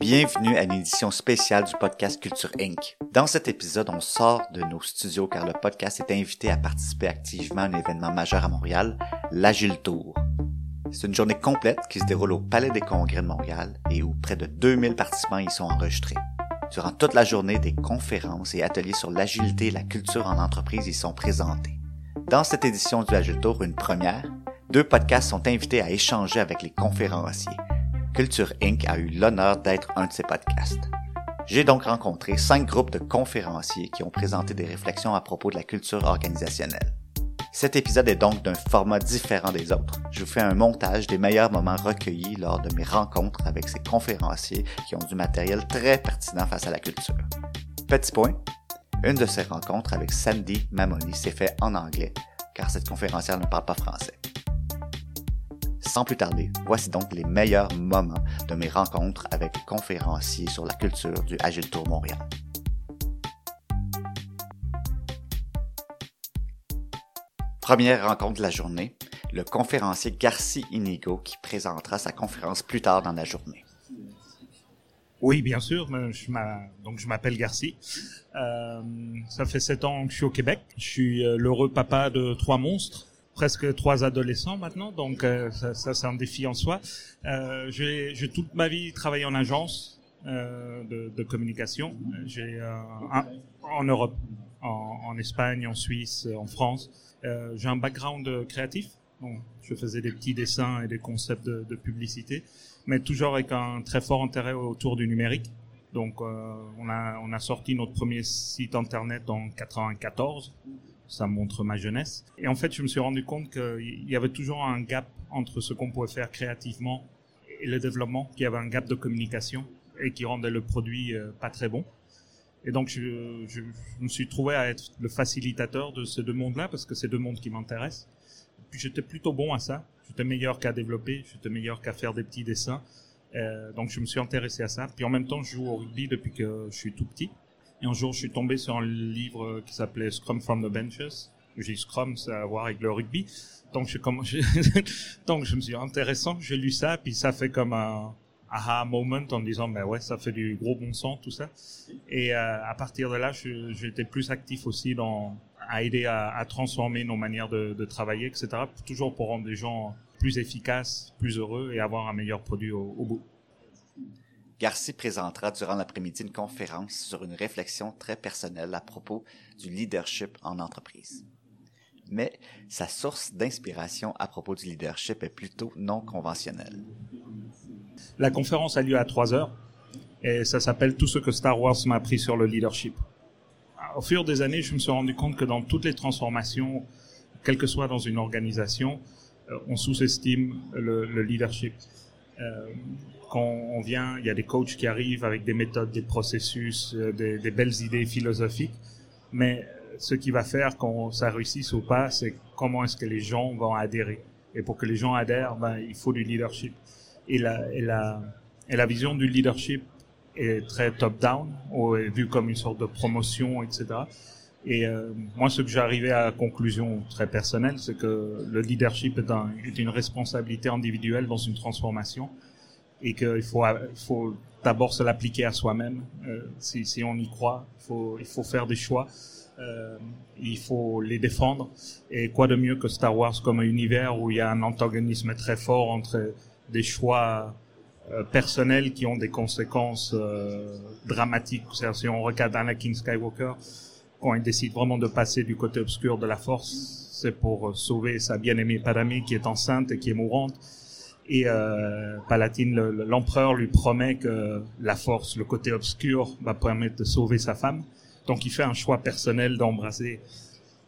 Bienvenue à une édition spéciale du podcast Culture Inc. Dans cet épisode, on sort de nos studios car le podcast est invité à participer activement à un événement majeur à Montréal, l'Agile Tour. C'est une journée complète qui se déroule au Palais des Congrès de Montréal et où près de 2000 participants y sont enregistrés. Durant toute la journée, des conférences et ateliers sur l'agilité et la culture en entreprise y sont présentés. Dans cette édition du Agile Tour, une première, deux podcasts sont invités à échanger avec les conférenciers. Culture Inc. a eu l'honneur d'être un de ces podcasts. J'ai donc rencontré cinq groupes de conférenciers qui ont présenté des réflexions à propos de la culture organisationnelle. Cet épisode est donc d'un format différent des autres. Je vous fais un montage des meilleurs moments recueillis lors de mes rencontres avec ces conférenciers qui ont du matériel très pertinent face à la culture. Petit point, une de ces rencontres avec Sandy Mamoni s'est faite en anglais, car cette conférencière ne parle pas français. Sans plus tarder, voici donc les meilleurs moments de mes rencontres avec les conférenciers sur la culture du Agile Tour Montréal. Première rencontre de la journée, le conférencier Garci Inigo qui présentera sa conférence plus tard dans la journée. Oui, bien sûr. Je donc je m'appelle Garci. Euh, ça fait sept ans que je suis au Québec. Je suis euh, l'heureux papa de trois monstres, presque trois adolescents maintenant. Donc euh, ça, c'est un défi en soi. Euh, j'ai toute ma vie travaillé en agence euh, de, communication. J'ai en Europe, en, Espagne, en Suisse, en France. j'ai un background créatif. Je faisais des petits dessins et des concepts de, publicité mais toujours avec un très fort intérêt autour du numérique. Donc, on, a, on a sorti notre premier site internet en 94. Ça montre ma jeunesse. Et en fait, je me suis rendu compte qu'il y avait toujours un gap entre ce qu'on pouvait faire créativement et le développement, qu'il y avait un gap de communication et qui rendait le produit euh, pas très bon. Et donc, je, me suis trouvé à être le facilitateur de ces deux mondes-là parce que c'est deux mondes qui m'intéressent. Puis j'étais plutôt bon à ça. J'étais meilleur qu'à développer, j'étais meilleur qu'à faire des petits dessins. Euh, donc je me suis intéressé à ça. Puis en même temps, je joue au rugby depuis que je suis tout petit. Et un jour, je suis tombé sur un livre qui s'appelait Scrum from the Benches. J'ai Scrum, ça a à voir avec le rugby. Donc je, me suis intéressant, j'ai lu ça, puis ça fait comme un aha moment en disant, ben ouais, ça fait du gros bon sens, tout ça. Et euh, à partir de là, j'étais plus actif aussi dans à aider à, transformer nos manières de, travailler, etc. Toujours pour rendre les gens plus efficaces, plus heureux et avoir un meilleur produit au bout. Garci présentera durant l'après-midi une conférence sur une réflexion très personnelle à propos du leadership en entreprise. Mais sa source d'inspiration à propos du leadership est plutôt non conventionnelle. La conférence a lieu à 3 heures et ça s'appelle Tout ce que Star Wars m'a appris sur le leadership au fur des années, je me suis rendu compte que dans toutes les transformations, quelle que soit dans une organisation, euh, on sous-estime le, le, leadership. Euh, quand on vient, il y a des coachs qui arrivent avec des méthodes, des processus, euh, des, belles idées philosophiques, mais ce qui va faire quand ça réussisse ou pas, c'est comment est-ce que les gens vont adhérer. Et pour que les gens adhèrent, ben, il faut du leadership. Et la, et la, et la vision du leadership est très top-down, ou est vu comme une sorte de promotion, etc. Et euh, moi, ce que arrivé à la conclusion très personnelle, c'est que le leadership est, une responsabilité individuelle dans une transformation et qu'il faut, faut d'abord se l'appliquer à soi-même. Euh, si, si, on y croit, faut, il faut faire des choix. Euh, il faut les défendre. Et quoi de mieux que Star Wars comme un univers où il y a un antagonisme très fort entre des choix euh, personnels qui ont des conséquences euh, dramatiques. Si on regarde Anakin Skywalker, quand il décide vraiment de passer du côté obscur de la Force, c'est pour sauver sa bien-aimée Padmé qui est enceinte et qui est mourante. Et euh, Palatine, l'empereur, lui promet que la Force, le côté obscur, va permettre de sauver sa femme. Donc il fait un choix personnel d'embrasser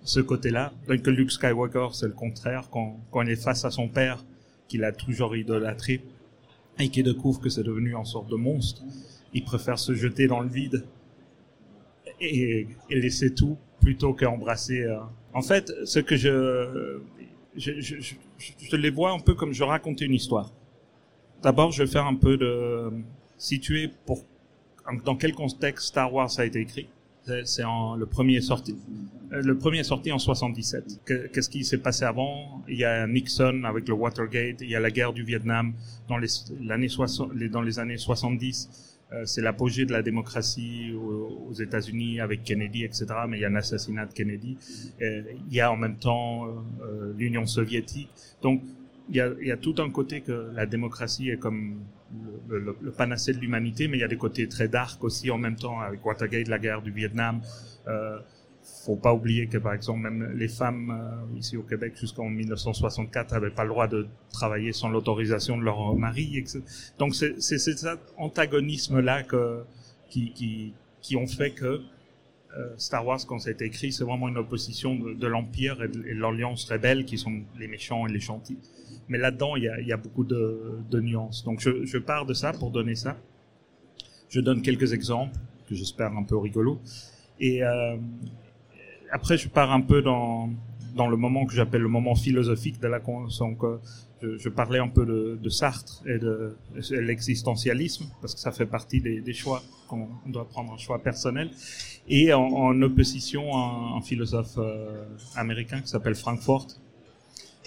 ce côté-là. Donc Luke Skywalker, c'est le contraire. Quand, quand il est face à son père, qu'il a toujours idolâtré, et qui découvre que c'est devenu une sorte de monstre, il préfère se jeter dans le vide et, et laisser tout plutôt qu'embrasser. Euh. En fait, ce que je je, je, je, les vois un peu comme je racontais une histoire. D'abord, je vais faire un peu de situer pour dans quel contexte Star Wars a été écrit. C'est le premier sorti. Euh, le premier sorti en 77. Qu'est-ce qui s'est passé avant? Il y a Nixon avec le Watergate. Il y a la guerre du Vietnam dans les, l'année dans les années 70. Euh, c'est l'apogée de la démocratie aux, États-Unis avec Kennedy, etc. Mais il y a un assassinat de Kennedy. il y a en même temps l'Union soviétique. Donc il y, a, tout un côté que la démocratie est comme le, panacée de l'humanité, mais il y a des côtés très dark aussi en même temps avec Watergate, la guerre du Vietnam. Euh, faut pas oublier que par exemple même les femmes euh, ici au Québec jusqu'en 1964 n'avaient pas le droit de travailler sans l'autorisation de leur mari. Etc. Donc c'est cet antagonisme là qui, qui, qui ont fait que euh, Star Wars quand été écrit c'est vraiment une opposition de, l'empire et de, l'alliance rebelle qui sont les méchants et les gentils. Mais là-dedans il y a, y a, beaucoup de, de nuances. Donc je, je pars de ça pour donner ça. Je donne quelques exemples que j'espère un peu rigolos. Et, euh, après, je pars un peu dans, dans le moment que j'appelle le moment philosophique de la convention. Je, je parlais un peu de, de Sartre et de, l'existentialisme, parce que ça fait partie des, des choix qu'on doit prendre, un choix personnel. Et en, en opposition à un, philosophe euh, américain qui s'appelle Frankfurt,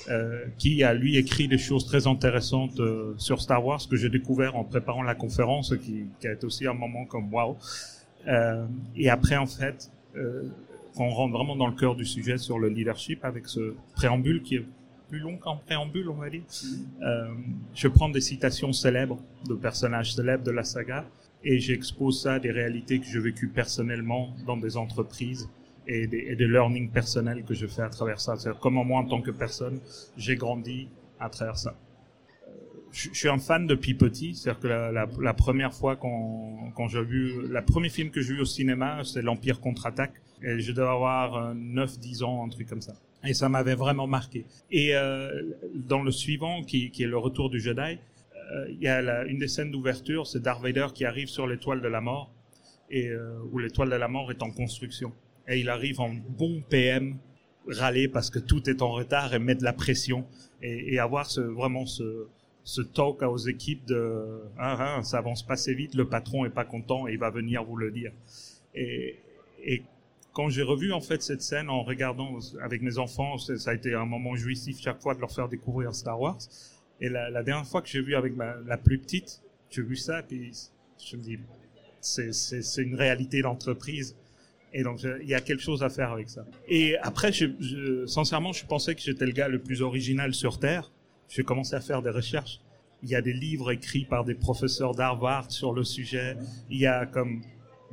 euh, qui a lui écrit des choses très intéressantes euh, sur Star Wars que j'ai découvert en préparant la conférence, qui, qui a été aussi un moment comme wow. Euh, et après, en fait, euh, qu'on rentre vraiment dans le cœur du sujet sur le leadership avec ce préambule qui est plus long qu'un préambule, on va dire. Euh, je prends des citations célèbres de personnages célèbres de la saga et j'expose ça à des réalités que j'ai vécues personnellement dans des entreprises et des, et des learning personnels que je fais à travers ça. C'est-à-dire comment moi, en tant que personne, j'ai grandi à travers ça. Euh, je, je suis un fan depuis petit, c'est-à-dire que la, la, la, première fois quand, quand j'ai vu, la premier film que j'ai vu au cinéma, c'est l'Empire contre-attaque et je devais avoir 9-10 euh, ans, un truc comme ça. Et ça m'avait vraiment marqué. Et euh, dans le suivant, qui, est le retour du Jedi, euh, il y a une des scènes d'ouverture, c'est Darth Vader qui arrive sur l'étoile de la mort, et où l'étoile de la mort est en construction. Et il arrive en bon PM, râler parce que tout est en retard et mettre de la pression, et, avoir vraiment ce, talk aux équipes de ah, ah, ça avance pas assez vite, le patron est pas content et il va venir vous le dire. Et, et quand j'ai revu en fait cette scène en regardant avec mes enfants, ça a été un moment jouissif chaque fois de leur faire découvrir Star Wars. Et la, dernière fois que j'ai vu avec ma, la plus petite, j'ai vu ça, puis je me dis, c'est une réalité d'entreprise. Et donc, il y a quelque chose à faire avec ça. Et après, je, je, sincèrement, je pensais que j'étais le gars le plus original sur Terre. J'ai commencé à faire des recherches. Il y a des livres écrits par des professeurs d'Harvard sur le sujet. Il y a comme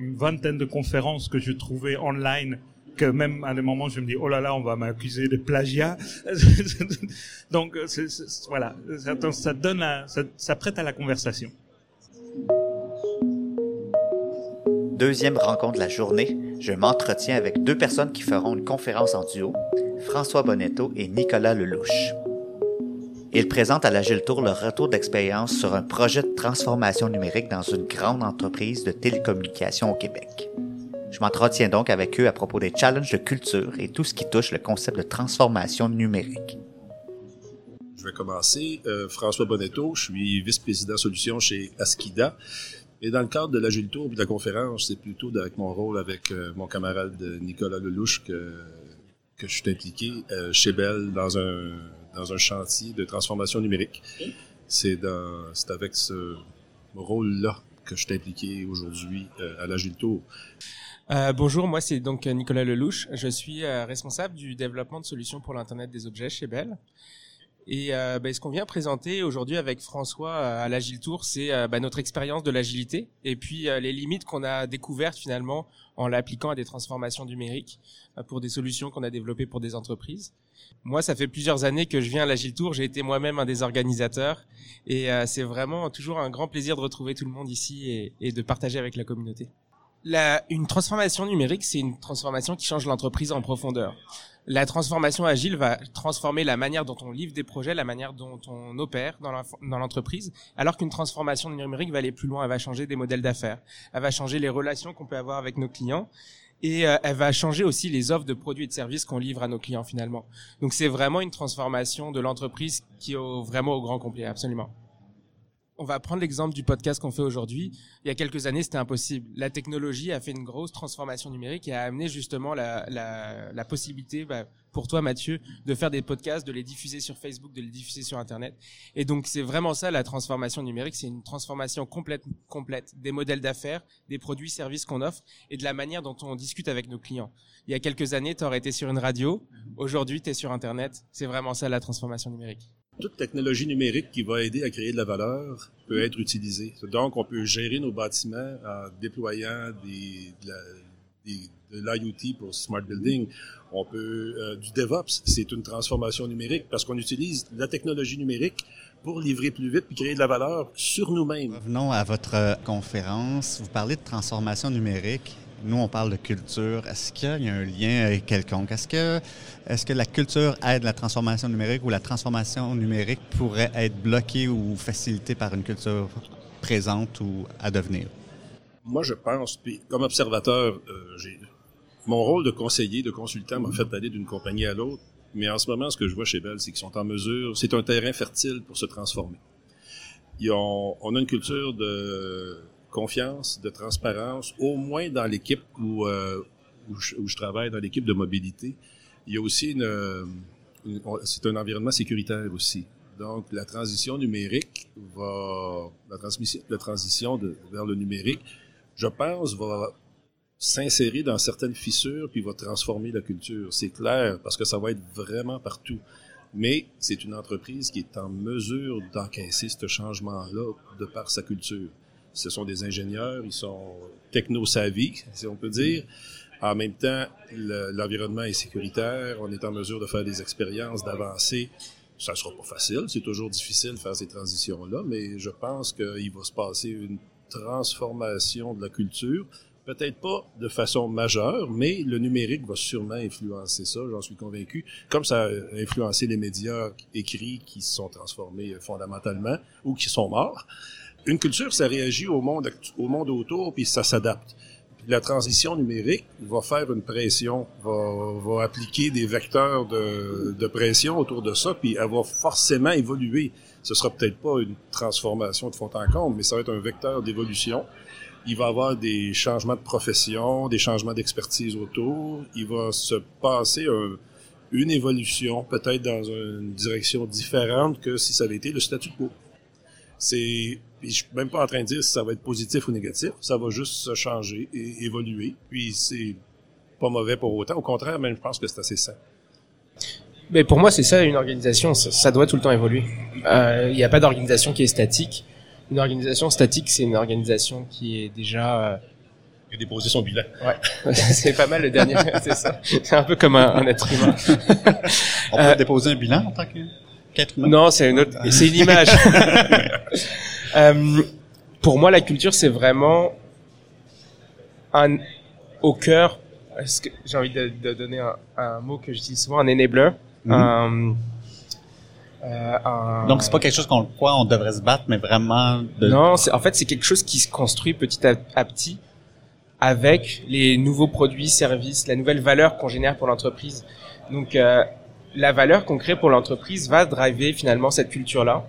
une vingtaine de conférences que je trouvais online que même à des moments je me dis oh là là on va m'accuser de plagiat. Donc c'est, voilà. Ça, donne la, ça, ça prête à la conversation. Deuxième rencontre de la journée. Je m'entretiens avec deux personnes qui feront une conférence en duo François Bonetto et Nicolas Lelouch il présente à l'Agile Tour le retour d'expérience sur un projet de transformation numérique dans une grande entreprise de télécommunications au Québec. Je m'entretiens donc avec eux à propos des challenges de culture et tout ce qui touche le concept de transformation numérique. Je vais commencer. Euh, François Bonetto, je suis vice-président solution chez Askida. Et dans le cadre de l'Agile Tour et de la conférence, c'est plutôt avec mon rôle avec euh, mon camarade Nicolas Lelouch que, que je suis impliqué euh, chez Bell dans un dans un chantier de transformation numérique. C'est dans, c'est avec ce rôle-là que je suis impliqué aujourd'hui euh, à l'Agile Tour. Euh, bonjour, moi c'est donc Nicolas Lelouch. Je suis euh, responsable du développement de solutions pour l'Internet des objets chez Bell. Et euh, bah, ce qu'on vient présenter aujourd'hui avec François euh, à l'Agile Tour, c'est euh, bah, notre expérience de l'agilité et puis euh, les limites qu'on a découvertes finalement en l'appliquant à des transformations numériques pour des solutions qu'on a développées pour des entreprises. Moi, ça fait plusieurs années que je viens à l'Agile Tour. J'ai été moi-même un des organisateurs et c'est vraiment toujours un grand plaisir de retrouver tout le monde ici et de partager avec la communauté. La, une transformation numérique, c'est une transformation qui change l'entreprise en profondeur. La transformation agile va transformer la manière dont on livre des projets, la manière dont on opère dans l'entreprise, alors qu'une transformation numérique va aller plus loin, elle va changer des modèles d'affaires, elle va changer les relations qu'on peut avoir avec nos clients, et euh, elle va changer aussi les offres de produits et de services qu'on livre à nos clients finalement. Donc c'est vraiment une transformation de l'entreprise qui est vraiment au grand complet, absolument on va prendre l'exemple du podcast qu'on fait aujourd'hui. Il y a quelques années, c'était impossible. La technologie a fait une grosse transformation numérique et a amené justement la, la, la possibilité bah, pour toi, Mathieu, de faire des podcasts, de les diffuser sur Facebook, de les diffuser sur Internet. Et donc, c'est vraiment ça la transformation numérique. C'est une transformation complète, complète des modèles d'affaires, des produits, services qu'on offre et de la manière dont on discute avec nos clients. Il y a quelques années, tu aurais été sur une radio. Aujourd'hui, tu es sur Internet. C'est vraiment ça la transformation numérique. Toute technologie numérique qui va aider à créer de la valeur peut être utilisée. Donc, on peut gérer nos bâtiments en déployant de l'IoT pour Smart Building. On peut euh, du DevOps, c'est une transformation numérique parce qu'on utilise la technologie numérique pour livrer plus vite puis créer de la valeur sur nous-mêmes. Revenons à votre euh, conférence. Vous parlez de transformation numérique. Nous, on parle de culture. Est-ce qu'il y a un lien quelconque? Est-ce que, la culture aide la transformation numérique ou la transformation numérique pourrait être bloquée ou facilitée par une culture présente ou à devenir? Moi, je pense, puis comme observateur, euh, mon rôle de conseiller, de consultant m'a fait aller d'une compagnie à l'autre. Mais en ce moment, ce que je vois chez Bell, c'est qu'ils sont en mesure, c'est un terrain fertile pour se transformer. Ils ont, on a une culture de confiance, de transparence, au moins dans l'équipe où, euh, où, je, travaille, dans l'équipe de mobilité. Il y a aussi une, une c'est un environnement sécuritaire aussi. Donc, la transition numérique va, la transition de, vers le numérique je pense, va s'insérer dans certaines fissures puis va transformer la culture. C'est clair, parce que ça va être vraiment partout. Mais c'est une entreprise qui est en mesure d'encaisser ce changement-là de par sa culture. Ce sont des ingénieurs, ils sont techno-savis, si on peut dire. En même temps, l'environnement est sécuritaire, on est en mesure de faire des expériences, d'avancer. Ça sera pas facile, c'est toujours difficile de faire ces transitions-là, mais je pense qu'il va se passer une transformation de la culture. Peut-être pas de façon majeure, mais le numérique va sûrement influencer ça, j'en suis convaincu, comme ça a influencé les médias écrits qui se sont transformés fondamentalement ou qui sont morts. Une culture, ça réagit au monde, au monde autour, puis ça s'adapte. La transition numérique va faire une pression, va, va appliquer des vecteurs de, de pression autour de ça, puis elle va forcément évoluer ce sera peut-être pas une transformation de fond en comble, mais ça va être un vecteur d'évolution. Il va y avoir des changements de profession, des changements d'expertise autour. Il va se passer une évolution, peut-être dans une direction différente que si ça avait été le statu quo. C'est, je suis même pas en train de dire si ça va être positif ou négatif. Ça va juste se changer et évoluer. Puis c'est pas mauvais pour autant. Au contraire, même je pense que c'est assez sain. Mais pour moi, c'est ça une organisation. Ça, doit tout le temps évoluer. Euh, il n'y a pas d'organisation qui est statique. Une organisation statique, c'est une organisation qui est déjà euh... a déposé son bilan. Ouais, c'est pas mal le dernier. c'est ça. C'est un peu comme un, être humain. On peut euh, déposer un bilan en tant qu'être humain. Non, c'est une autre. C'est une image. euh, pour moi, la culture, c'est vraiment un au cœur. Est-ce que j'ai envie de, de donner un, un, mot que j'utilise souvent, un enabler. Mm euh, Donc c'est pas quelque chose qu'on quoi on devrait se battre, mais vraiment. De... Non, en fait c'est quelque chose qui se construit petit à, petit avec les nouveaux produits, services, la nouvelle valeur qu'on génère pour l'entreprise. Donc euh, la valeur qu'on crée pour l'entreprise va driver finalement cette culture-là.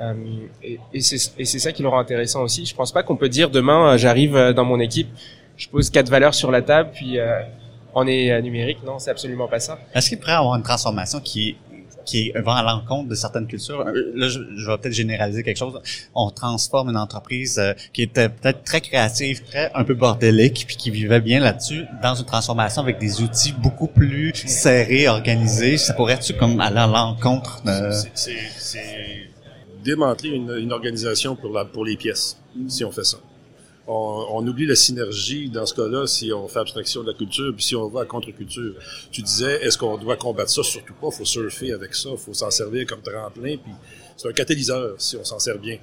Euh, et, c'est ça qui le rend intéressant aussi. Je pense pas qu'on peut dire demain j'arrive dans mon équipe, je pose quatre valeurs sur la table, puis on est euh, numérique. Non, c'est absolument pas ça. Est-ce qu'il pourrait avoir une transformation qui qui va à l'encontre de certaines cultures. Euh, là, je, vais peut-être généraliser quelque chose. On transforme une entreprise euh, qui était peut-être très créative, très un peu bordélique, puis qui vivait bien là-dessus, dans une transformation avec des outils beaucoup plus serrés, organisés. Ça pourrait-tu comme aller à l'encontre de... C'est démanteler une, une, organisation pour, la, pour les pièces, si on fait ça on, oublie la synergie dans ce cas-là si on fait abstraction de la culture, puis si on va à contre-culture. Tu disais, est-ce qu'on doit combattre ça? Surtout pas, faut surfer avec ça, faut s'en servir comme tremplin, puis c'est un catalyseur si on s'en sert bien.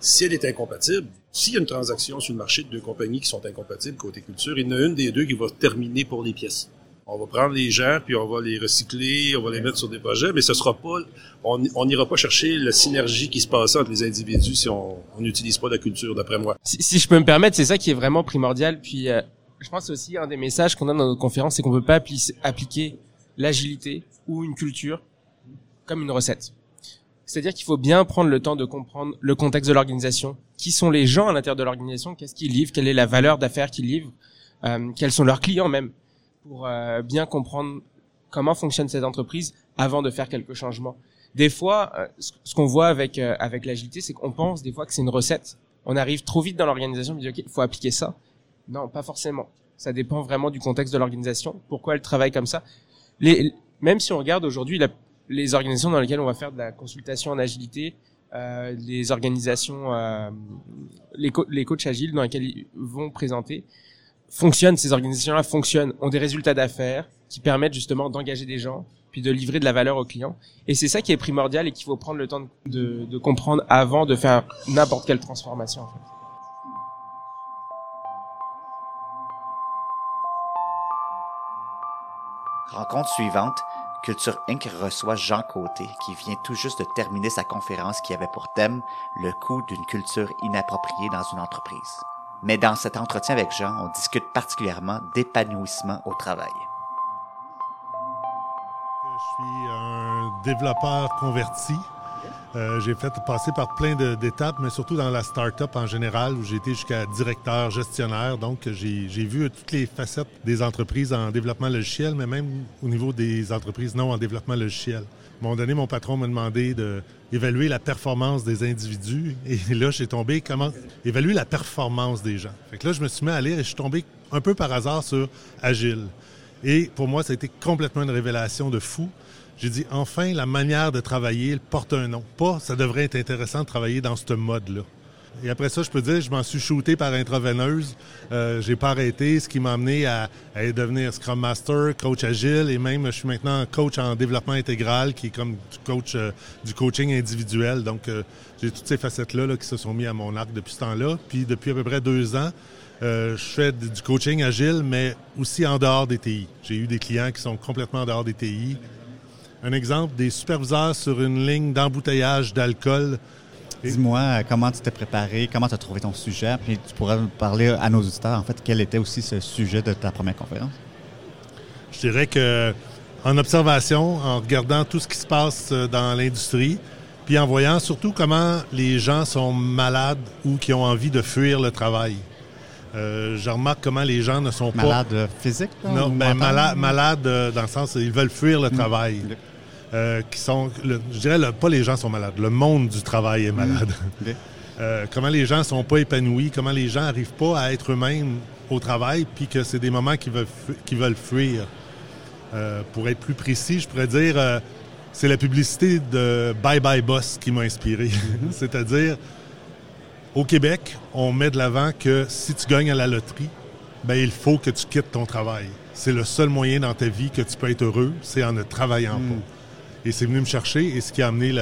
Si elle est incompatible, s'il y a une transaction sur le marché de deux compagnies qui sont incompatibles côté culture, il y en a une des deux qui va terminer pour les pièces on va prendre les gens puis on va les recycler, on va les mettre sur des projets, mais ce sera pas, on n'ira pas chercher la synergie qui se passe entre les individus si on n'utilise pas la culture, d'après moi. Si, je peux me permettre, c'est ça qui est vraiment primordial. Puis, euh, je pense aussi un des messages qu'on a dans notre conférence, c'est qu'on veut pas appliquer l'agilité ou une culture comme une recette. C'est-à-dire qu'il faut bien prendre le temps de comprendre le contexte de l'organisation, qui sont les gens à l'intérieur de l'organisation, qu'est-ce qu'ils livrent, quelle est la valeur d'affaires qu'ils livrent, euh, quels sont leurs clients même? Pour euh, bien comprendre comment fonctionne cette entreprise avant de faire quelques changements. Des fois, euh, ce qu'on voit avec euh, avec l'agilité, c'est qu'on pense des fois que c'est une recette. On arrive trop vite dans l'organisation, on dit ok, faut appliquer ça. Non, pas forcément. Ça dépend vraiment du contexte de l'organisation. Pourquoi elle travaille comme ça les, Même si on regarde aujourd'hui les organisations dans lesquelles on va faire de la consultation en agilité, euh, les organisations, euh, les, les coachs agiles dans lesquels ils vont présenter, fonctionnent, ces organisations-là fonctionnent, ont des résultats d'affaires qui permettent justement d'engager des gens, puis de livrer de la valeur aux clients. Et c'est ça qui est primordial et qu'il faut prendre le temps de, de, comprendre avant de faire n'importe quelle transformation. En fait. Rencontre suivante, Culture Inc. reçoit Jean Côté, qui vient tout juste de terminer sa conférence qui avait pour thème le coût d'une culture inappropriée dans une entreprise. Mais dans cet entretien avec Jean, on discute particulièrement d'épanouissement au travail. Je suis un développeur converti euh, j'ai fait passer par plein d'étapes, mais surtout dans la start-up en général, où j'ai été jusqu'à directeur, gestionnaire. Donc, j'ai vu toutes les facettes des entreprises en développement logiciel, mais même au niveau des entreprises non en développement logiciel. À un moment donné, mon patron m'a demandé d'évaluer la performance des individus. Et là, j'ai tombé comment évaluer la performance des gens. Fait que là, je me suis mis à lire et je suis tombé un peu par hasard sur Agile. Et pour moi, ça a été complètement une révélation de fou. J'ai dit, enfin, la manière de travailler porte un nom. Pas, ça devrait être intéressant de travailler dans ce mode-là. Et après ça, je peux dire, je m'en suis shooté par intraveineuse. Euh, j'ai pas arrêté, ce qui m'a amené à, devenir Scrum Master, coach agile, et même je suis maintenant coach en développement intégral, qui est comme du coach euh, du coaching individuel. Donc, euh, j'ai toutes ces facettes-là là, qui se sont mis à mon arc depuis ce temps-là. Puis depuis à peu près deux ans, euh, je fais du coaching agile, mais aussi en dehors des TI. J'ai eu des clients qui sont complètement en dehors des TI, un exemple, des superviseurs sur une ligne d'embouteillage d'alcool. Dis-moi euh, comment tu t'es préparé, comment tu as trouvé ton sujet, puis tu pourrais parler à nos auditeurs, en fait, quel était aussi ce sujet de ta première conférence? Je dirais que en observation, en regardant tout ce qui se passe euh, dans l'industrie, puis en voyant surtout comment les gens sont malades ou qui ont envie de fuir le travail. Euh, je remarque comment les gens ne sont pas... Malades physiques? Non, mais malades malade, dans le sens ils veulent fuir le mm. travail. Euh, qui sont, je dirais, pas les gens sont malades, le monde du travail est malade. Euh, comment les gens sont pas épanouis, comment les gens n'arrivent pas à être eux-mêmes au travail, puis que c'est des moments qu'ils veulent, veulent fuir. Euh, pour être plus précis, je pourrais dire, c'est la publicité de Bye Bye Boss qui m'a inspiré. Mm-hmm. C'est-à-dire, au Québec, on met de l'avant que si tu gagnes à la loterie, ben il faut que tu quittes ton travail. C'est le seul moyen dans ta vie que tu peux être heureux, c'est en ne travaillant mm. pas. Et c'est venu me chercher et ce qui a amené,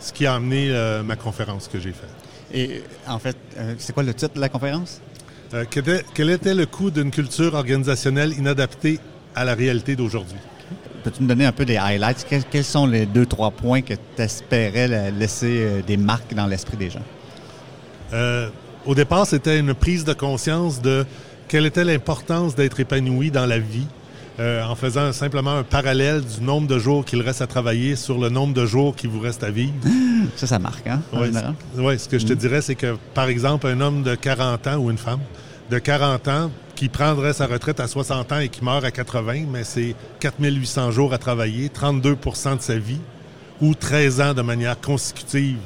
ce qui a amené euh, ma conférence que j'ai faite. Et en fait, euh, c'est quoi le titre de la conférence? Euh, quel, était, le coût d'une culture organisationnelle inadaptée à la réalité d'aujourd'hui? Peux-tu me donner un peu des highlights? Quels, sont les deux, trois points que tu espérais laisser des marques dans l'esprit des gens? au départ, c'était une prise de conscience de quelle était l'importance d'être épanoui dans la vie euh, en faisant simplement un parallèle du nombre de jours qu'il reste à travailler sur le nombre de jours qu'il vous reste à vivre. Ça, ça marque, hein? Oui, ce que je te mm. dirais, c'est que, par exemple, un homme de 40 ans ou une femme de 40 ans qui prendrait sa retraite à 60 ans et qui meurt à 80, mais c'est 4800 jours à travailler, 32% de sa vie, ou 13 ans de manière consécutive.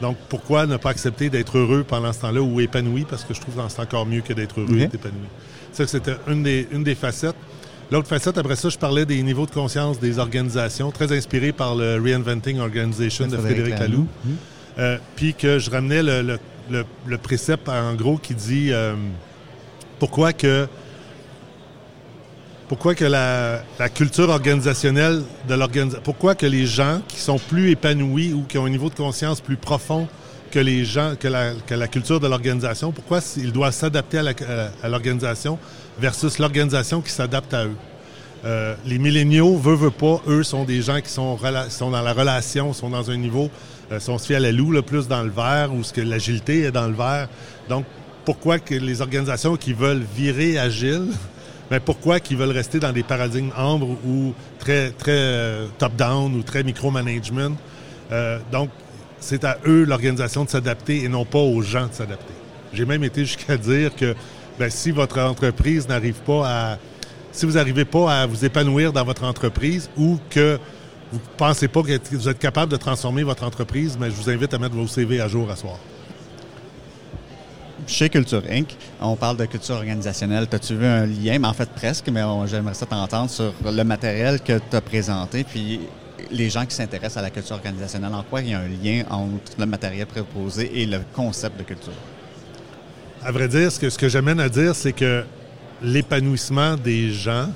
Donc, pourquoi ne pas accepter d'être heureux pendant ce temps-là ou épanoui? Parce que je trouve que c'est encore mieux que d'être heureux et d'être épanoui. Ça, c'était une des, une des facettes. L'autre facette, après ça, je parlais des niveaux de conscience des organisations, très inspiré par le Reinventing Organization de Frédéric Laloux. Mhm. Euh, puis que je ramenais le, le, précepte, en gros, qui dit euh, pourquoi que pourquoi que la, culture organisationnelle de l'organisation, pourquoi que les gens qui sont plus épanouis ou qui ont un niveau de conscience plus profond que les gens, que la, que la culture de l'organisation, pourquoi ils doivent s'adapter à l'organisation versus l'organisation qui s'adapte à eux. Euh, les milléniaux, veut pas, eux sont des gens qui sont, dans la relation, sont dans un niveau, euh, sont fait à la loue, le plus dans le vert, ou ce que l'agilité est dans le vert. Donc, pourquoi que les organisations qui veulent virer agile, mais pourquoi qu'ils veulent rester dans des paradigmes ambre ou très, très euh, top-down ou très micro-management? donc, c'est à eux, l'organisation, de s'adapter et non pas aux gens de s'adapter. J'ai même été jusqu'à dire que ben, si votre entreprise n'arrive pas si vous n'arrivez pas à vous épanouir dans votre entreprise ou que vous ne pensez pas que vous êtes capable de transformer votre entreprise, mais je vous invite à mettre vos CV à jour à soir. Chez Culture Inc., on parle de culture organisationnelle. As-tu vu un lien, mais en fait presque, mais j'aimerais ça t'entendre sur le matériel que tu as présenté, puis les gens qui s'intéressent à la culture organisationnelle, en quoi il y a un lien entre le matériel proposé et le concept de culture? À vrai dire, ce que, ce que j'amène à dire, c'est que l'épanouissement des gens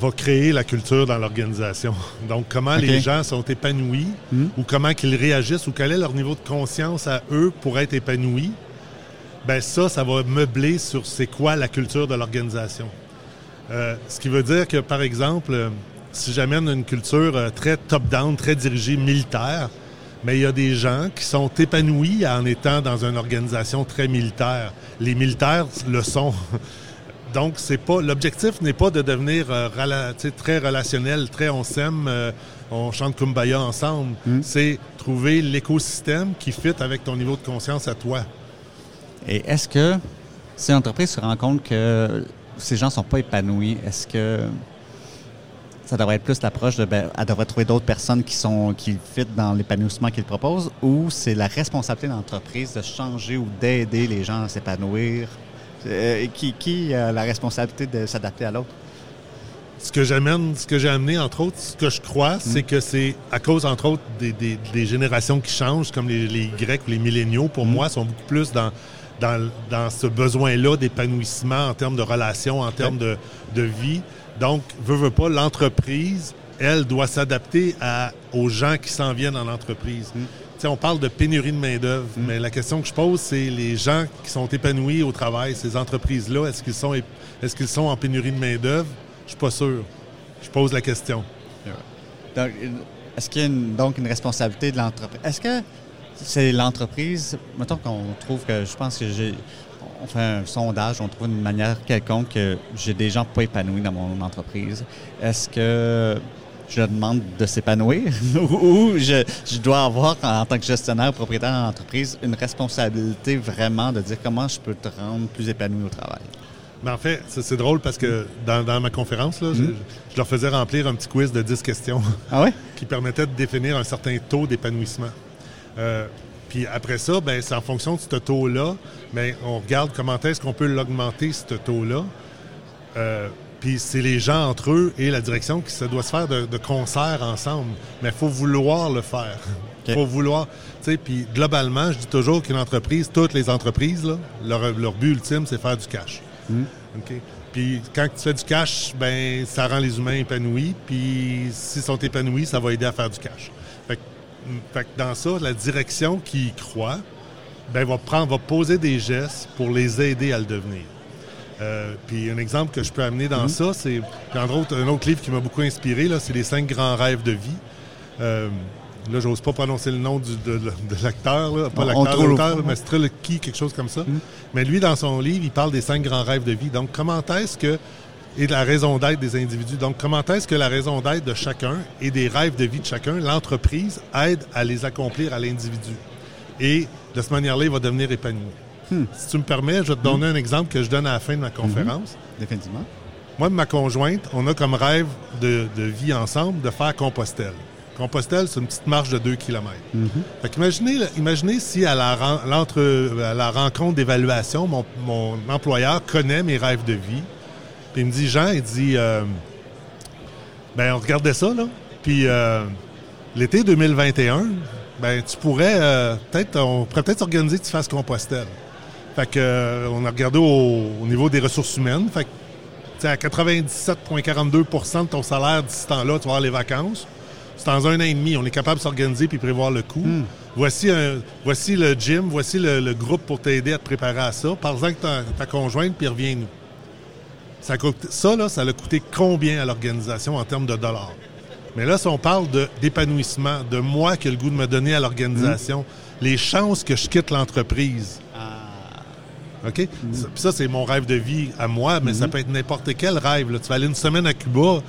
va créer la culture dans l'organisation. Donc, comment les gens sont épanouis hmm? ou comment qu'ils réagissent ou quel est leur niveau de conscience à eux pour être épanouis, ben ça, ça va meubler sur c'est quoi la culture de l'organisation. Euh, ce qui veut dire que, par exemple, euh, si j'amène une culture euh, très top-down, très dirigée militaire, mais il y a des gens qui sont épanouis en étant dans une organisation très militaire. Les militaires le sont. Donc, c'est pas l'objectif n'est pas de devenir euh, très relationnel, très on s'aime, euh, on chante Kumbaya ensemble. Hmm. C'est trouver l'écosystème qui fit avec ton niveau de conscience à toi. Et est-ce que si l'entreprise se rend compte que ces gens sont pas épanouis, est-ce que ça devrait être plus l'approche de ben, elle devrait trouver d'autres personnes qui sont qui fit dans l'épanouissement qu'ils proposent ou c'est la responsabilité de l'entreprise de changer ou d'aider les gens à s'épanouir? Euh, qui, qui a la responsabilité de s'adapter à l'autre? Ce que j'amène, ce que j'ai amené, entre autres, ce que je crois, c'est mm. que c'est à cause, entre autres, des, générations qui changent, comme les, Grecs ou les milléniaux, pour mm. moi, sont beaucoup plus dans, dans, ce besoin-là d'épanouissement en termes de relations, en termes de, vie. Donc, veut, veut pas, l'entreprise, elle, doit s'adapter aux gens qui s'en viennent en entreprise. Mm on parle de pénurie de main-d'œuvre, mm. mais la question que je pose, c'est les gens qui sont épanouis au travail, ces entreprises-là, est-ce qu'ils sont, est-ce qu'ils sont en pénurie de main-d'œuvre? Je suis pas sûr. Je pose la question. est-ce qu'il y a donc une responsabilité de l'entreprise? Est-ce que c'est l'entreprise, mettons qu'on trouve que, je pense que j'ai, on fait un sondage, on trouve une manière quelconque que j'ai des gens pas épanouis dans mon entreprise. Est-ce que je demande de s'épanouir ou je, dois avoir, en tant que gestionnaire, propriétaire d'entreprise, une responsabilité vraiment de dire comment je peux te rendre plus épanoui au travail? Mais en fait, c'est drôle parce que dans, ma conférence, là, je, hmm? leur faisais remplir un petit quiz de 10 questions ah qui permettait de définir un certain taux d'épanouissement. Euh, puis après ça, ben, c'est en fonction de ce taux-là, ben, on regarde comment est-ce qu'on peut l'augmenter, ce taux-là. Euh, puis c'est les gens entre eux et la direction qui se doit se faire de, concert ensemble. Mais il faut vouloir le faire. Il faut vouloir. Puis globalement, je dis toujours qu'une entreprise, toutes les entreprises, leur, but ultime, c'est faire du cash. Hmm. Puis quand tu fais du cash, ben ça rend les humains épanouis. Puis s'ils sont épanouis, ça va aider à faire du cash. Fait, que dans ça, la direction qui y croit, ben, va prendre, va poser des gestes pour les aider à le devenir. Euh, puis un exemple que je peux amener dans mhm. ça, c'est entre autres un autre livre qui m'a beaucoup inspiré, c'est Les cinq grands rêves de vie. Euh, là, j'ose pas prononcer le nom de, l'acteur, pas l'acteur, l'auteur, mais qui, quelque chose comme ça. Mhm. Mais lui, dans son livre, il parle des cinq grands rêves de vie. Donc, comment est-ce que et de la raison d'être des individus. Donc, comment est-ce que la raison d'être de chacun et des rêves de vie de chacun, l'entreprise aide à les accomplir à l'individu. Et de cette manière-là, il va devenir épanoui. Hmm. Si tu me permets, je vais te donner un exemple que je donne à la fin de ma conférence. Mhm. Définitivement. Moi et ma conjointe, on a comme rêve de, vie ensemble de faire Compostelle. Compostelle, c'est une petite marche de 2 km. Mhm. imaginez, si à la, la rencontre d'évaluation, mon, employeur connaît mes rêves de vie. Puis il me dit, Jean, il dit, euh, ben on regardait ça, là. Puis euh, l'été 2021, ben tu pourrais euh, peut-être, on pourrait peut-être organiser que tu fasses Compostelle. Fait que, euh, on a regardé au, niveau des ressources humaines. Fait que, à 97,42% de ton salaire d'ici temps-là, tu vas avoir les vacances. C'est dans un an et demi. On est capable de s'organiser puis prévoir le coût. Hmm. Voici, un, voici le gym, voici le, groupe pour t'aider à te préparer à ça. Par exemple, ta, ta conjointe, puis reviens-nous. Ça, ça, là, ça a coûté combien à l'organisation en termes de dollars? Mais là, si on parle d'épanouissement, de, moi qui ai le goût de me donner à l'organisation, hmm. les chances que je quitte l'entreprise, OK? Ça, c'est mon rêve de vie à moi, mais ça mhm. peut être n'importe quel rêve. Tu vas aller une semaine à Cuba,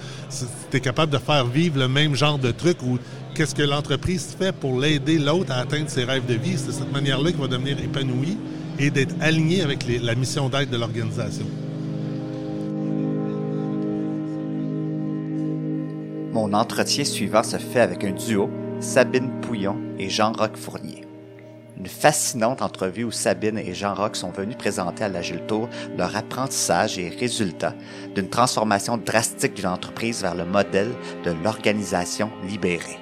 tu es capable de faire vivre le même genre de truc ou qu'est-ce que l'entreprise fait pour l'aider l'autre à atteindre ses rêves de vie. C'est de cette manière-là qu'il va devenir épanoui et d'être aligné avec la mission d'aide de l'organisation. Mon entretien suivant se fait avec un duo, Sabine Pouillon et Jean-Roch Fournier. Une fascinante entrevue où Sabine et Jean-Roch sont venus présenter à l'Agile Tour leur apprentissage et résultats d'une transformation drastique d'une entreprise vers le modèle de l'organisation libérée.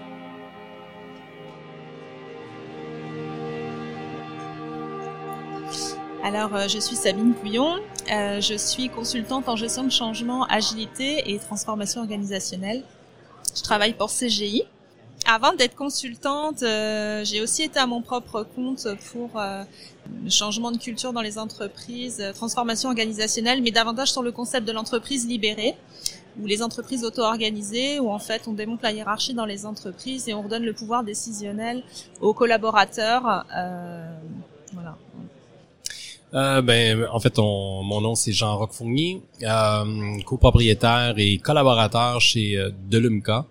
Alors, euh, je suis Sabine Pouillon. Euh, je suis consultante en gestion de changement, agilité et transformation organisationnelle. Je travaille pour CGI. Avant d'être consultante, euh, j'ai aussi été à mon propre compte pour le changement de culture dans les entreprises, transformation organisationnelle, mais davantage sur le concept de l'entreprise libérée, ou les entreprises auto-organisées, où en fait on démonte la hiérarchie dans les entreprises et on redonne le pouvoir décisionnel aux collaborateurs. voilà. Euh, ben, en fait, mon nom c'est Jean Roch Fournier, euh, copropriétaire et collaborateur chez euh, Delumca,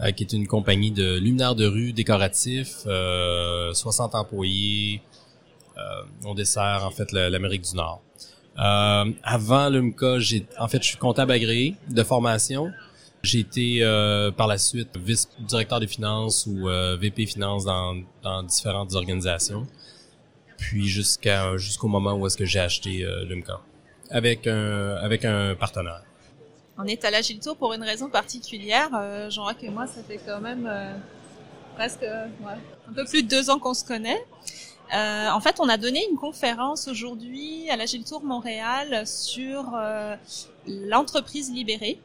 euh, qui est une compagnie de luminaires de rue décoratifs, 60 employés. on dessert en fait l'Amérique du Nord. avant Lumca, j'ai en fait je suis comptable agréé de formation. J'ai été par la suite vice-directeur des finances ou VP finances dans, dans différentes organisations puis jusqu'à jusqu'au moment où est-ce que j'ai acheté euh, avec un partenaire. On est à l'Agile Tour pour une raison particulière. Euh, Jean-Marc et moi, ça fait quand même euh, presque ouais, un peu plus de deux ans qu'on se connaît. Euh, en fait, on a donné une conférence aujourd'hui à l'Agile Tour Montréal sur euh, l'entreprise libérée.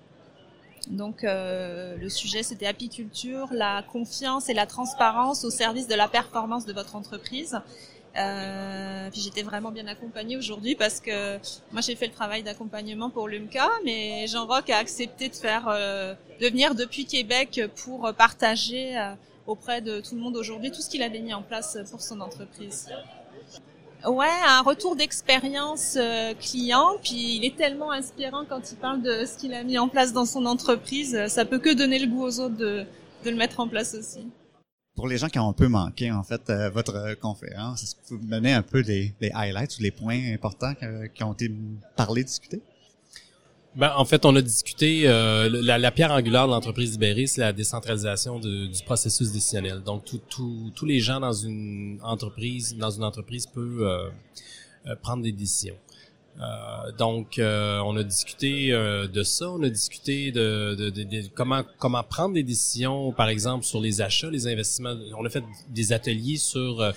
Donc euh, le sujet c'était apiculture, la confiance et la transparence au service de la performance de votre entreprise. Euh, puis j'étais vraiment bien accompagnée aujourd'hui parce que moi j'ai fait le travail d'accompagnement pour l'UMCA, mais Jean Roch a accepté de faire euh, de venir depuis Québec pour partager euh, auprès de tout le monde aujourd'hui tout ce qu'il avait mis en place pour son entreprise. Ouais, un retour d'expérience euh, client, puis il est tellement inspirant quand il parle de ce qu'il a mis en place dans son entreprise, ça peut que donner le goût aux autres de, de le mettre en place aussi pour les gens qui ont un peu manqué en fait euh, votre euh, conférence, est-ce que vous donner un peu des, highlights ou les points importants qui ont été parlés, discutés? Ben, en fait, on a discuté euh, la, pierre angulaire de l'entreprise libérée, c'est la décentralisation du processus décisionnel. Donc, tous les gens dans une entreprise, dans une entreprise peuvent prendre des décisions. Euh, donc, euh, on a discuté euh, de ça. On a discuté de, de, de, comment comment prendre des décisions, par exemple sur les achats, les investissements. On a fait des ateliers sur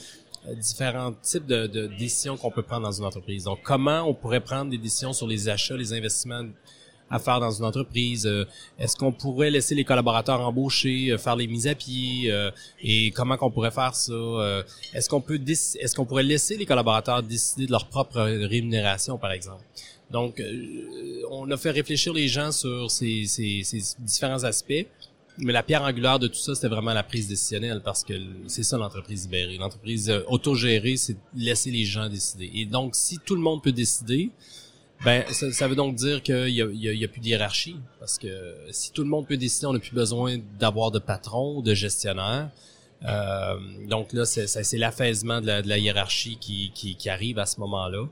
différents types de, de décisions qu'on peut prendre dans une entreprise. Donc, comment on pourrait prendre des décisions sur les achats, les investissements à faire dans une entreprise? Euh, est-ce qu'on pourrait laisser les collaborateurs embaucher, euh, faire les mises à pied euh, et comment qu'on pourrait faire ça? est-ce qu'on peut est-ce qu'on pourrait laisser les collaborateurs décider de leur propre rémunération, par exemple? Donc, on a fait réfléchir les gens sur ces, ces, ces différents aspects. Mais la pierre angulaire de tout ça, c'était vraiment la prise décisionnelle parce que c'est ça l'entreprise libérée. L'entreprise autogérée, c'est laisser les gens décider. Et donc, si tout le monde peut décider, ben, ça, veut donc dire qu'il y a, y, a, plus de hiérarchie. Parce que si tout le monde peut décider, on n'a plus besoin d'avoir de patron ou de gestionnaire. Euh, donc là, c'est l'affaisement de la, de la hiérarchie qui, qui, qui, arrive à ce moment-là.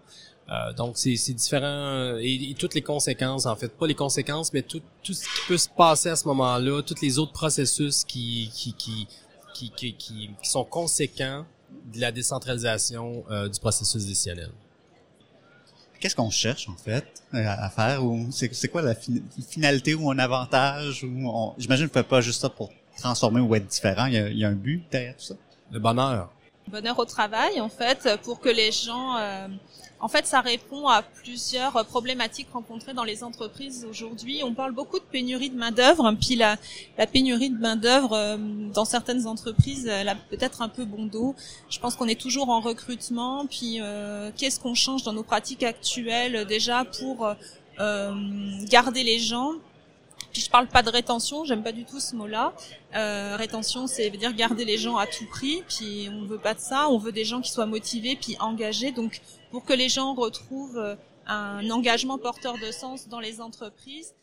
Euh, donc c'est différent et, toutes les conséquences en fait pas les conséquences mais tout, tout ce qui peut se passer à ce moment-là tous les autres processus qui qui, qui qui, qui, qui, sont conséquents de la décentralisation euh, du processus décisionnel qu'est-ce qu'on cherche en fait euh, à, faire ou c'est quoi la finalité ou un avantage ou j'imagine que vous pas juste ça pour transformer ou être différent. Il y a, un but derrière tout ça. Le bonheur. Bonheur au travail en fait pour que les gens euh, en fait, ça répond à plusieurs problématiques rencontrées dans les entreprises aujourd'hui. On parle beaucoup de pénurie de main d'œuvre, puis la, la pénurie de main d'œuvre euh, dans certaines entreprises, elle a peut-être un peu bon dos. Je pense qu'on est toujours en recrutement, puis euh, qu'est-ce qu'on change dans nos pratiques actuelles déjà pour euh, garder les gens? Puis je parle pas de rétention, j'aime pas du tout ce mot-là. Euh, rétention, c'est veut dire garder les gens à tout prix. Puis on veut pas de ça. On veut des gens qui soient motivés puis engagés. Donc pour que les gens retrouvent euh, un engagement porteur de sens dans les entreprises.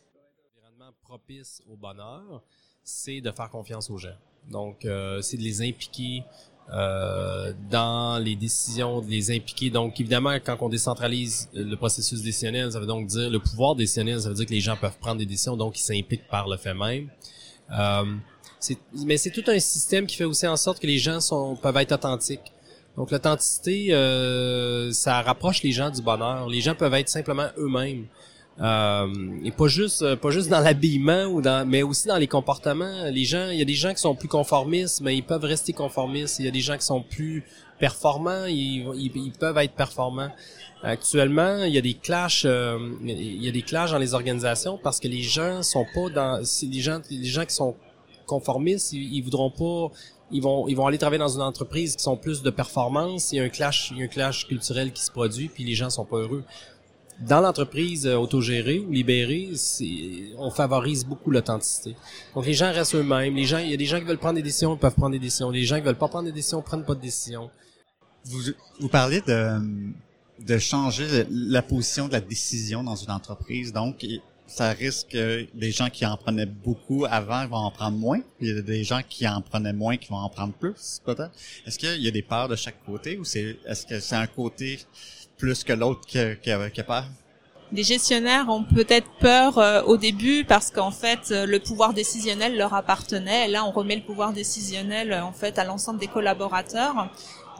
L'environnement propice au bonheur, c'est de faire confiance aux gens. Donc euh, c'est de les impliquer euh, dans les décisions, de les impliquer. Donc, évidemment, quand on décentralise le processus décisionnel, ça veut donc dire le pouvoir décisionnel, ça veut dire que les gens peuvent prendre des décisions, donc ils s'impliquent par le fait même. Euh, mais c'est tout un système qui fait aussi en sorte que les gens sont peuvent être authentiques. Donc l'authenticité, euh, ça rapproche les gens du bonheur. Les gens peuvent être simplement eux-mêmes. Euh, et pas juste euh, pas juste dans l'habillement ou dans mais aussi dans les comportements. Les gens il y a des gens qui sont plus conformistes mais ils peuvent rester conformistes. Il y a des gens qui sont plus performants. Ils, peuvent être performants. Actuellement il y a des clashs euh, il y a des clashs dans les organisations parce que les gens sont pas dans les gens les gens qui sont conformistes ils, ils voudront pas ils vont ils vont aller travailler dans une entreprise qui sont plus de performance. Il y a un clash il y a un clash culturel qui se produit puis les gens sont pas heureux dans l'entreprise euh, autogérée ou libérée, on favorise beaucoup l'authenticité. Donc les gens restent eux-mêmes. Les gens, il y a des gens qui veulent prendre des décisions, ils peuvent prendre des décisions. Les gens qui veulent pas prendre des décisions, prennent pas de décisions. Vous, vous parlez de, de changer la position de la décision dans une entreprise. Donc, ça risque que des gens qui en prenaient beaucoup avant vont en prendre moins. Il y a des gens qui en prenaient moins qui vont en prendre plus, peut-être. Est-ce qu'il y a des peurs de chaque côté ou c'est est-ce que c'est un côté plus que l'autre? Les gestionnaires ont peut-être peur euh, au début parce qu'en fait euh, le pouvoir décisionnel leur appartenait. Et là, on remet le pouvoir décisionnel euh, en fait à l'ensemble des collaborateurs.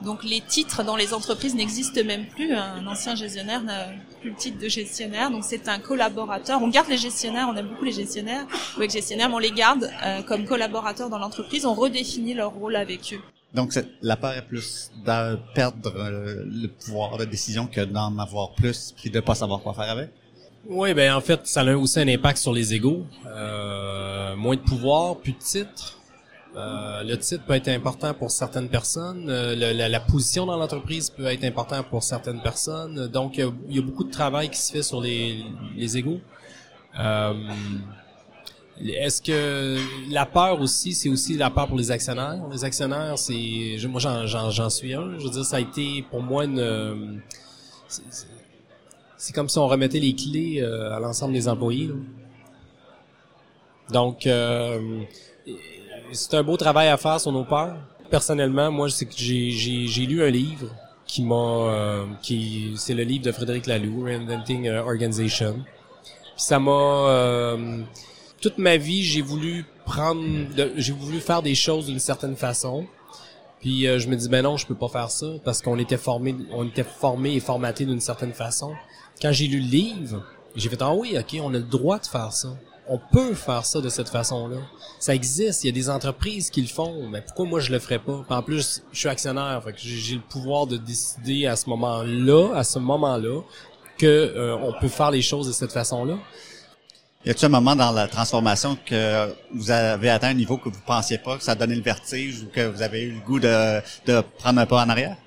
Donc les titres dans les entreprises n'existent même plus. Un ancien gestionnaire n'a plus le titre de gestionnaire, donc c'est un collaborateur. On garde les gestionnaires, on aime beaucoup les gestionnaires. Avec gestionnaires, mais on les garde euh, comme collaborateurs dans l'entreprise. On redéfinit leur rôle avec eux. Donc, la peur est plus de perdre euh, le pouvoir de décision que d'en avoir plus puis de pas savoir quoi faire avec. Oui, ben en fait, ça a aussi un impact sur les égaux. Euh, moins de pouvoir, plus de titres. Euh, le titre peut être important pour certaines personnes. Euh, le- la, la position dans l'entreprise peut être importante pour certaines personnes. Donc, il y a- beaucoup de travail qui se fait sur les, les égaux. Est-ce que la peur aussi, c'est aussi la peur pour les actionnaires? Les actionnaires, c'est, moi j'en, suis un. Je veux dire, ça a été pour moi une, c'est- comme si on remettait les clés euh, à l'ensemble des employés. là. Donc, euh, c'est un beau travail à faire sur nos peurs. Personnellement, moi, c'est que j'ai lu un livre qui m'a, euh, qui, c'est le livre de Frédéric Laloux, Reinventing euh, Organization. Puis ça m'a, euh, toute ma vie, j'ai voulu prendre, j'ai voulu faire des choses d'une certaine façon. Puis euh, je me dis ben non, je peux pas faire ça parce qu'on était formé, on était formé et formaté d'une certaine façon. Quand j'ai lu le livre, j'ai fait ah oui, ok, on a le droit de faire ça. On peut faire ça de cette façon-là. Ça existe, il y a des entreprises qui le font, mais pourquoi moi je le ferais pas? En plus, je suis actionnaire, fait que j'ai j'ai le pouvoir de décider à ce moment-là, à ce moment-là, que euh, on peut faire les choses de cette façon-là. Y a-t-il un moment dans la transformation que vous avez atteint un niveau que vous pensiez pas, que ça donnait le vertige ou que vous avez eu le goût de, de prendre un pas en arrière?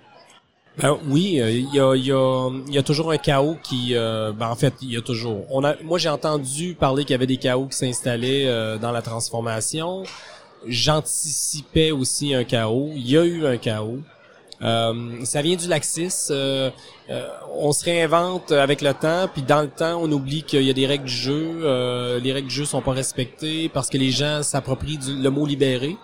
Ben oui, euh, il y, a, y, a, y a toujours un chaos qui... euh, ben en fait, il y a toujours... On a, moi, j'ai entendu parler qu'il y avait des chaos qui s'installaient euh, dans la transformation. J'anticipais aussi un chaos. Il y a eu un chaos. Euh, ça vient du laxisme. Euh, euh, on se réinvente avec le temps, puis dans le temps, on oublie qu'il y a des règles du jeu. Les règles du jeu sont pas respectées parce que les gens s'approprient le mot libéré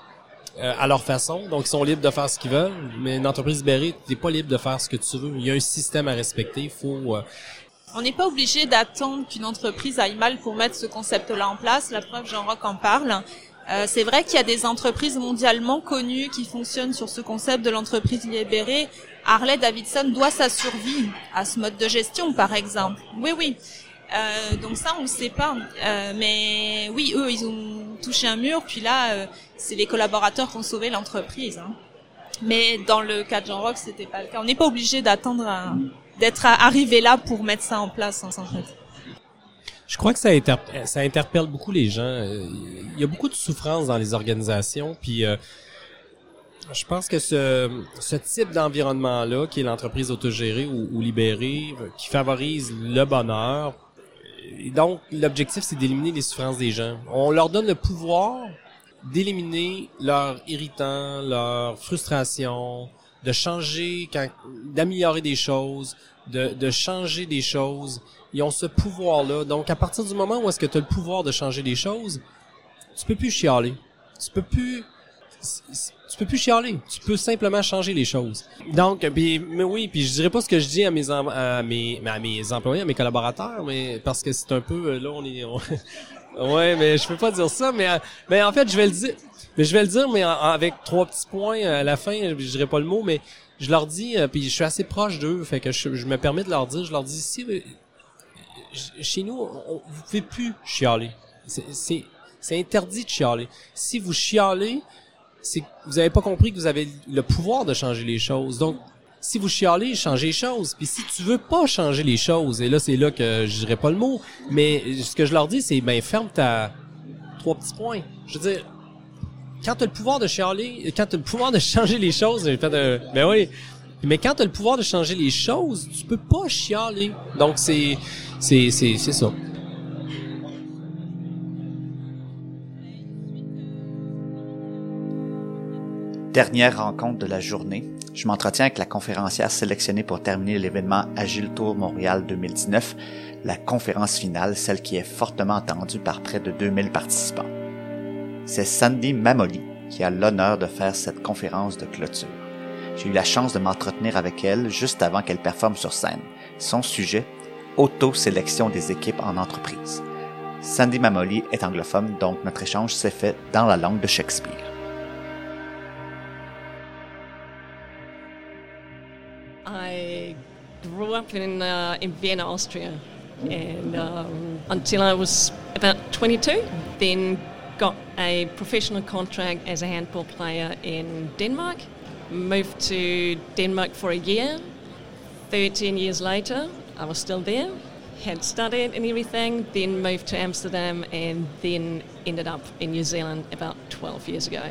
à leur façon. Donc, ils sont libres de faire ce qu'ils veulent. Mais une entreprise libérée, t'es pas libre de faire ce que tu veux. Il y a un système à respecter. Faut... euh, On n'est pas obligé d'attendre qu'une entreprise aille mal pour mettre ce concept-là en place. La preuve, Jean-Roch en parle. Euh, c'est vrai qu'il y a des entreprises mondialement connues qui fonctionnent sur ce concept de l'entreprise libérée. Harley Davidson doit sa survie à ce mode de gestion, par exemple. Oui, oui. Euh, donc ça, on ne sait pas. Euh, mais oui, eux, ils ont touché un mur. Puis là, euh, c'est les collaborateurs qui ont sauvé l'entreprise. hein. Mais dans le cas de Jean-Roch, c'était pas le cas. On n'est pas obligé d'attendre d'être arrivé là pour mettre ça en place, hein, en fait. Je crois que ça, interp- ça interpelle beaucoup les gens. Euh, Il y a beaucoup de souffrance dans les organisations, puis euh, je pense que ce, type d'environnement-là, qui est l'entreprise autogérée ou, ou libérée, euh, qui favorise le bonheur, et donc l'objectif c'est d'éliminer les souffrances des gens. On leur donne le pouvoir d'éliminer leurs irritants, leurs frustrations, de changer, d'améliorer des choses, de, changer des choses. Ils ont ce pouvoir-là. Donc, à partir du moment où est-ce que tu as le pouvoir de changer des choses, tu peux plus chialer. Tu peux plus, tu peux plus chialer. Tu peux simplement changer les choses. Donc, mais oui, puis je dirais pas ce que je dis à mes, à mes, à mes employés, à mes collaborateurs, mais parce que c'est un peu, là, on est, Ouais, mais je peux pas dire ça, mais, euh, mais en fait, je vais le dire. Mais je vais le dire, mais avec trois petits points à la fin, je dirai pas le mot, mais je leur dis, euh, puis je suis assez proche d'eux, fait que je, me permets de leur dire, je leur dis, si euh, chez nous, on, vous pouvez plus chialer. C'est- interdit de chialer. Si vous chialez, c'est vous avez pas compris que vous avez le pouvoir de changer les choses. Donc, si vous chialez, changez les choses. Puis si tu veux pas changer les choses, et là c'est là que je dirais pas le mot, mais ce que je leur dis c'est ben ferme ta trois petits points. Je veux dire, quand tu as le pouvoir de chialer, quand tu as le pouvoir de changer les choses, j'ai fait de, ben oui. Mais quand le pouvoir de changer les choses, tu peux pas chialer. Donc c'est c'est c'est c'est ça. Dernière rencontre de la journée, je m'entretiens avec la conférencière sélectionnée pour terminer l'événement Agile Tour Montréal 2019, la conférence finale, celle qui est fortement attendue par près de 2000 participants. C'est Sandy Mamoli qui a l'honneur de faire cette conférence de clôture. J'ai eu la chance de m'entretenir avec elle juste avant qu'elle performe sur scène. Son sujet, auto-sélection des équipes en entreprise. Sandy Mamoli est anglophone, donc notre échange s'est fait dans la langue de Shakespeare. I grew up in uh, Vienna, Austria, and um, until I was about 22, then got a professional contract as a handball player in Denmark. Moved to Denmark for a year. 13 years later, I was still there. Had studied and everything, then moved to Amsterdam, and then ended up in New Zealand about 12 years ago.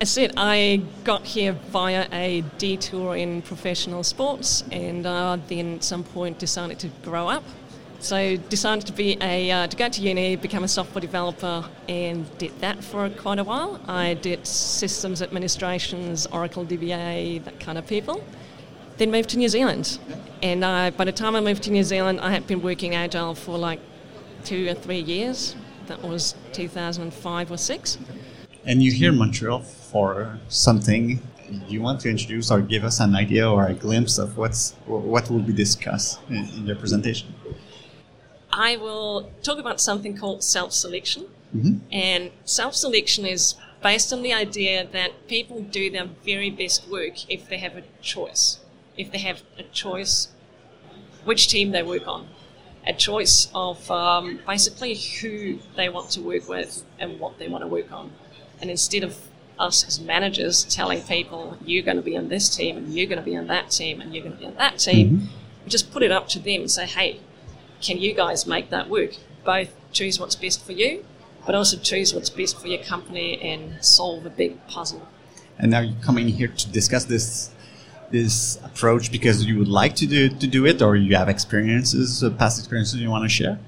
I said I got here via a detour in professional sports, and uh, then at some point decided to grow up. So decided to be a uh, to go to uni, become a software developer, and did that for quite a while. I did systems administrations, Oracle DBA, that kind of people. Then moved to New Zealand, and uh, by the time I moved to New Zealand, I had been working agile for like two or three years. That was 2005 or six. And you're here in Montreal for something. You want to introduce or give us an idea or a glimpse of what's what will be discussed in, in your presentation? I will talk about something called self selection. Mhm. And self selection is based on the idea that people do their very best work if they have a choice. If they have a choice which team they work on, a choice of um, basically who they want to work with and what they want to work on. And instead of us as managers telling people, you're going to be on this team and you're going to be on that team and you're going to be on that team, we just put it up to them and say, hey, can you guys make that work? Both choose what's best for you, but also choose what's best for your company and solve a big puzzle. And now you're coming here to discuss this this approach because you would like to do to do it, or you have experiences, uh, past experiences you want to share.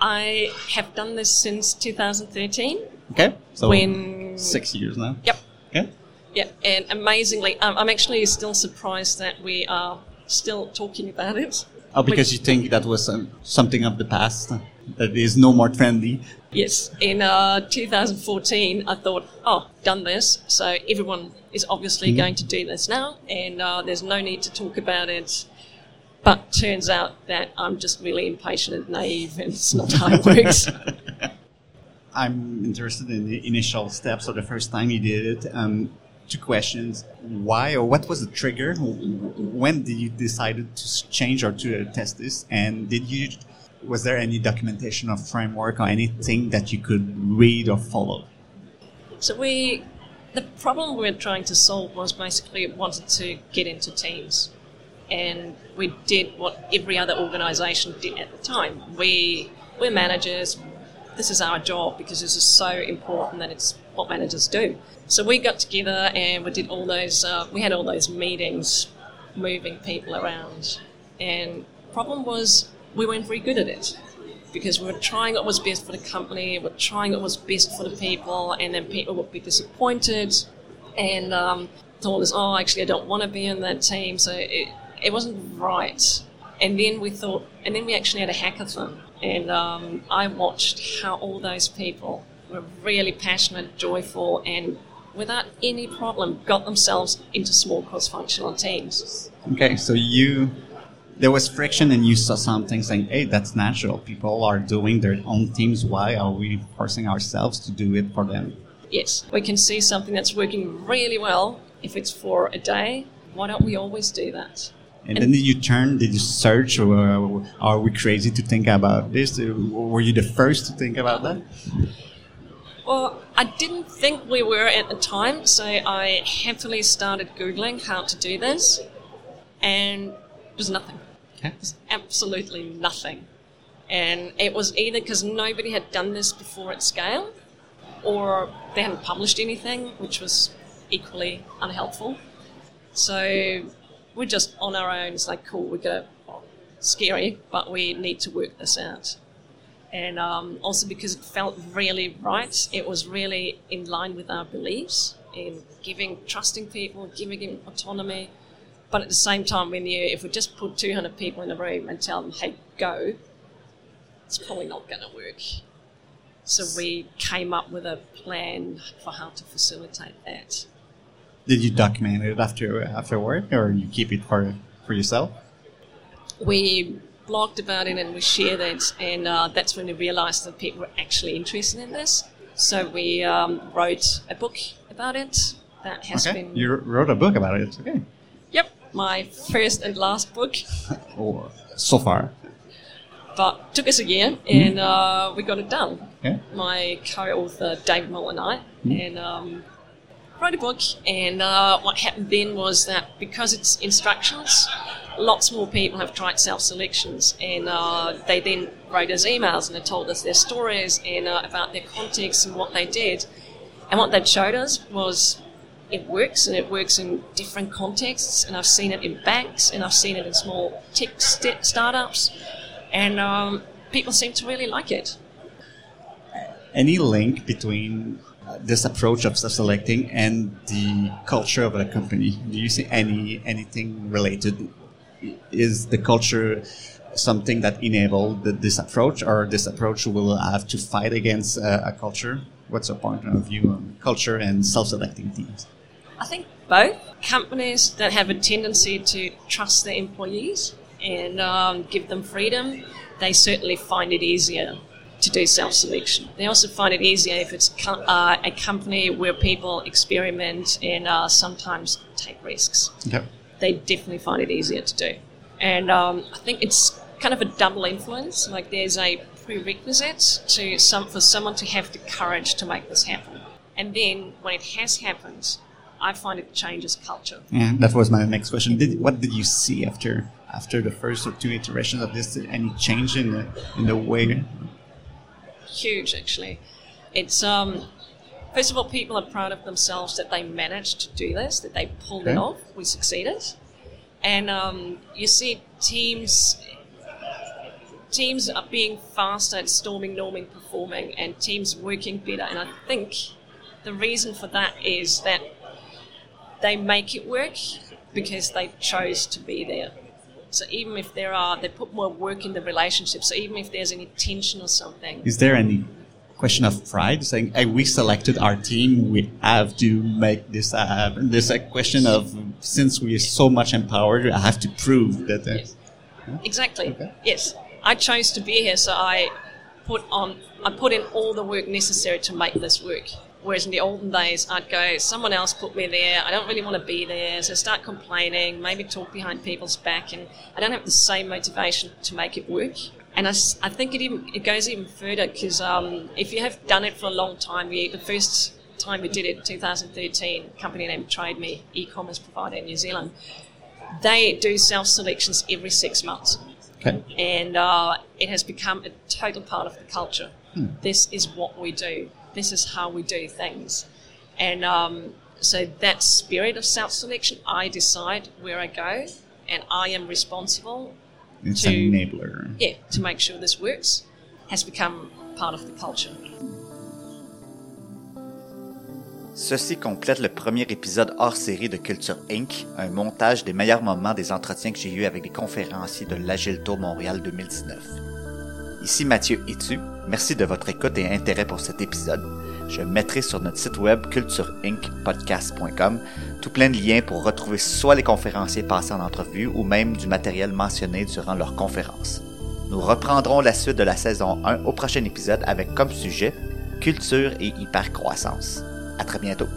I have done this since 2013. Okay, so When- six years now. Yep. Okay. Yeah, and amazingly, um, I'm actually still surprised that we are still talking about it. Oh, because you think that was um, something of the past that is no more trendy. Yes, in uh, 2014, I thought, oh, done this, so everyone is obviously going to do this now, and uh, there's no need to talk about it. But turns out that I'm just really impatient and naive, and it's not how it works. I'm interested in the initial steps. So the first time you did it, um, two questions: Why or what was the trigger? When did you decided to change or to test this? And did you was there any documentation or framework or anything that you could read or follow? So we, the problem we were trying to solve was basically it wanted to get into teams, and we did what every other organisation did at the time. We we're managers. This is our job because this is so important that it's what managers do. So we got together and we did all those. Uh, we had all those meetings, moving people around, and problem was we weren't very good at it because we were trying what was best for the company, we were trying what was best for the people, and then people would be disappointed and um, told us, oh, actually, I don't want to be in that team. So it, it wasn't right. And then we thought, and then we actually had a hackathon, and um, I watched how all those people were really passionate, joyful, and without any problem got themselves into small cross-functional teams. Okay, so you there was friction and you saw something saying, hey, that's natural. People are doing their own teams. Why are we forcing ourselves to do it for them? Yes, we can see something that's working really well if it's for a day. Why don't we always do that? And, then did you turn, did you search, or are we crazy to think about this? Were you the first to think about that? Well, I didn't think we were at the time, so I happily started Googling how to do this, and there's nothing. Okay. There's absolutely nothing. And it was either because nobody had done this before at scale, or they hadn't published anything, which was equally unhelpful. So we're just on our own. It's like, cool, we're going to, scary, but we need to work this out. And um, also because it felt really right, it was really in line with our beliefs in giving, trusting people, giving them autonomy. But at the same time, we knew if we just put 200 people in a room and tell them, hey, go, it's probably not going to work. So we came up with a plan for how to facilitate that. Did you document it after afterward, or you keep it for for yourself? We blogged about it and we shared it, and uh, that's when we realised that people were actually interested in this. So we um, wrote a book about it. That has okay. been You wrote a book about it. It's Okay. yep my first and last book, Or so far. but took us a year, and uh, we got it done. Yeah. my co-author David Mull and I, and um, wrote a book. And uh, what happened then was that because it's instructions, lots more people have tried self-selections, and uh, they then wrote us emails and they told us their stories and uh, about their context and what they did. And what they showed us was it works, and it works in different contexts. And I've seen it in banks, and I've seen it in small tech st- startups, and um, people seem to really like it. Any link between this approach of self-selecting and the culture of a company? Do you see any anything related? Is the culture something that enabled this approach, or this approach will have to fight against uh, a culture? What's your point of view on culture and self-selecting teams? I think both companies that have a tendency to trust their employees and um, give them freedom, they certainly find it easier to do self-selection. They also find it easier if it's co- uh, a company where people experiment and uh, sometimes take risks. Okay. They definitely find it easier to do. And um, I think it's kind of a double influence. Like there's a prerequisite to some for someone to have the courage to make this happen. And then when it has happened, I find it changes culture. Yeah, that was my next question. Did, what did you see after after the first or two iterations of this? Any change in the in the way? Huge, actually. It's um, first of all, people are proud of themselves that they managed to do this, that they pulled it off. We succeeded, and um, you see teams. Teams are being faster at storming, norming, performing, and teams working better. And I think the reason for that is that they make it work because they chose to be there. So even if there are, they put more work in the relationship. So even if there's any tension or something, Is there any question of pride saying, "Hey, we selected our team. We have to make this happen"? There's a question of since we are so much empowered, I have to prove that. Uh, Yes. Exactly. Yes. I chose to be here, so I put on I put in all the work necessary to make this work. Whereas in the olden days, I'd go, someone else put me there. I don't really want to be there, so start complaining, maybe talk behind people's back, and I don't have the same motivation to make it work. And I, I think it even it goes even further because um, if you have done it for a long time, we, the first time we did it, 2013, company named TradeMe, e-commerce provider in New Zealand, they do self selections every six months Okay. and uh, it has become a total part of the culture. This is what we do. This is how we do things, and um, so that spirit of self-selection, I decide where I go, and I am responsible. It's To- an enabler. Yeah, to make sure this works, has become part of the culture. Ceci complète le premier épisode hors série de Culture Inc., un montage des meilleurs moments des entretiens que j'ai eus avec les conférenciers de l'Agile Tour Montréal 2019. Ici Mathieu Etu, merci de votre écoute et intérêt pour cet épisode. Je mettrai sur notre site web cultureincpodcast.com tout plein de liens pour retrouver soit les conférenciers passés en entrevue ou même du matériel mentionné durant leur conférence. Nous reprendrons la suite de la saison 1 au prochain épisode avec comme sujet culture et hypercroissance. À très bientôt.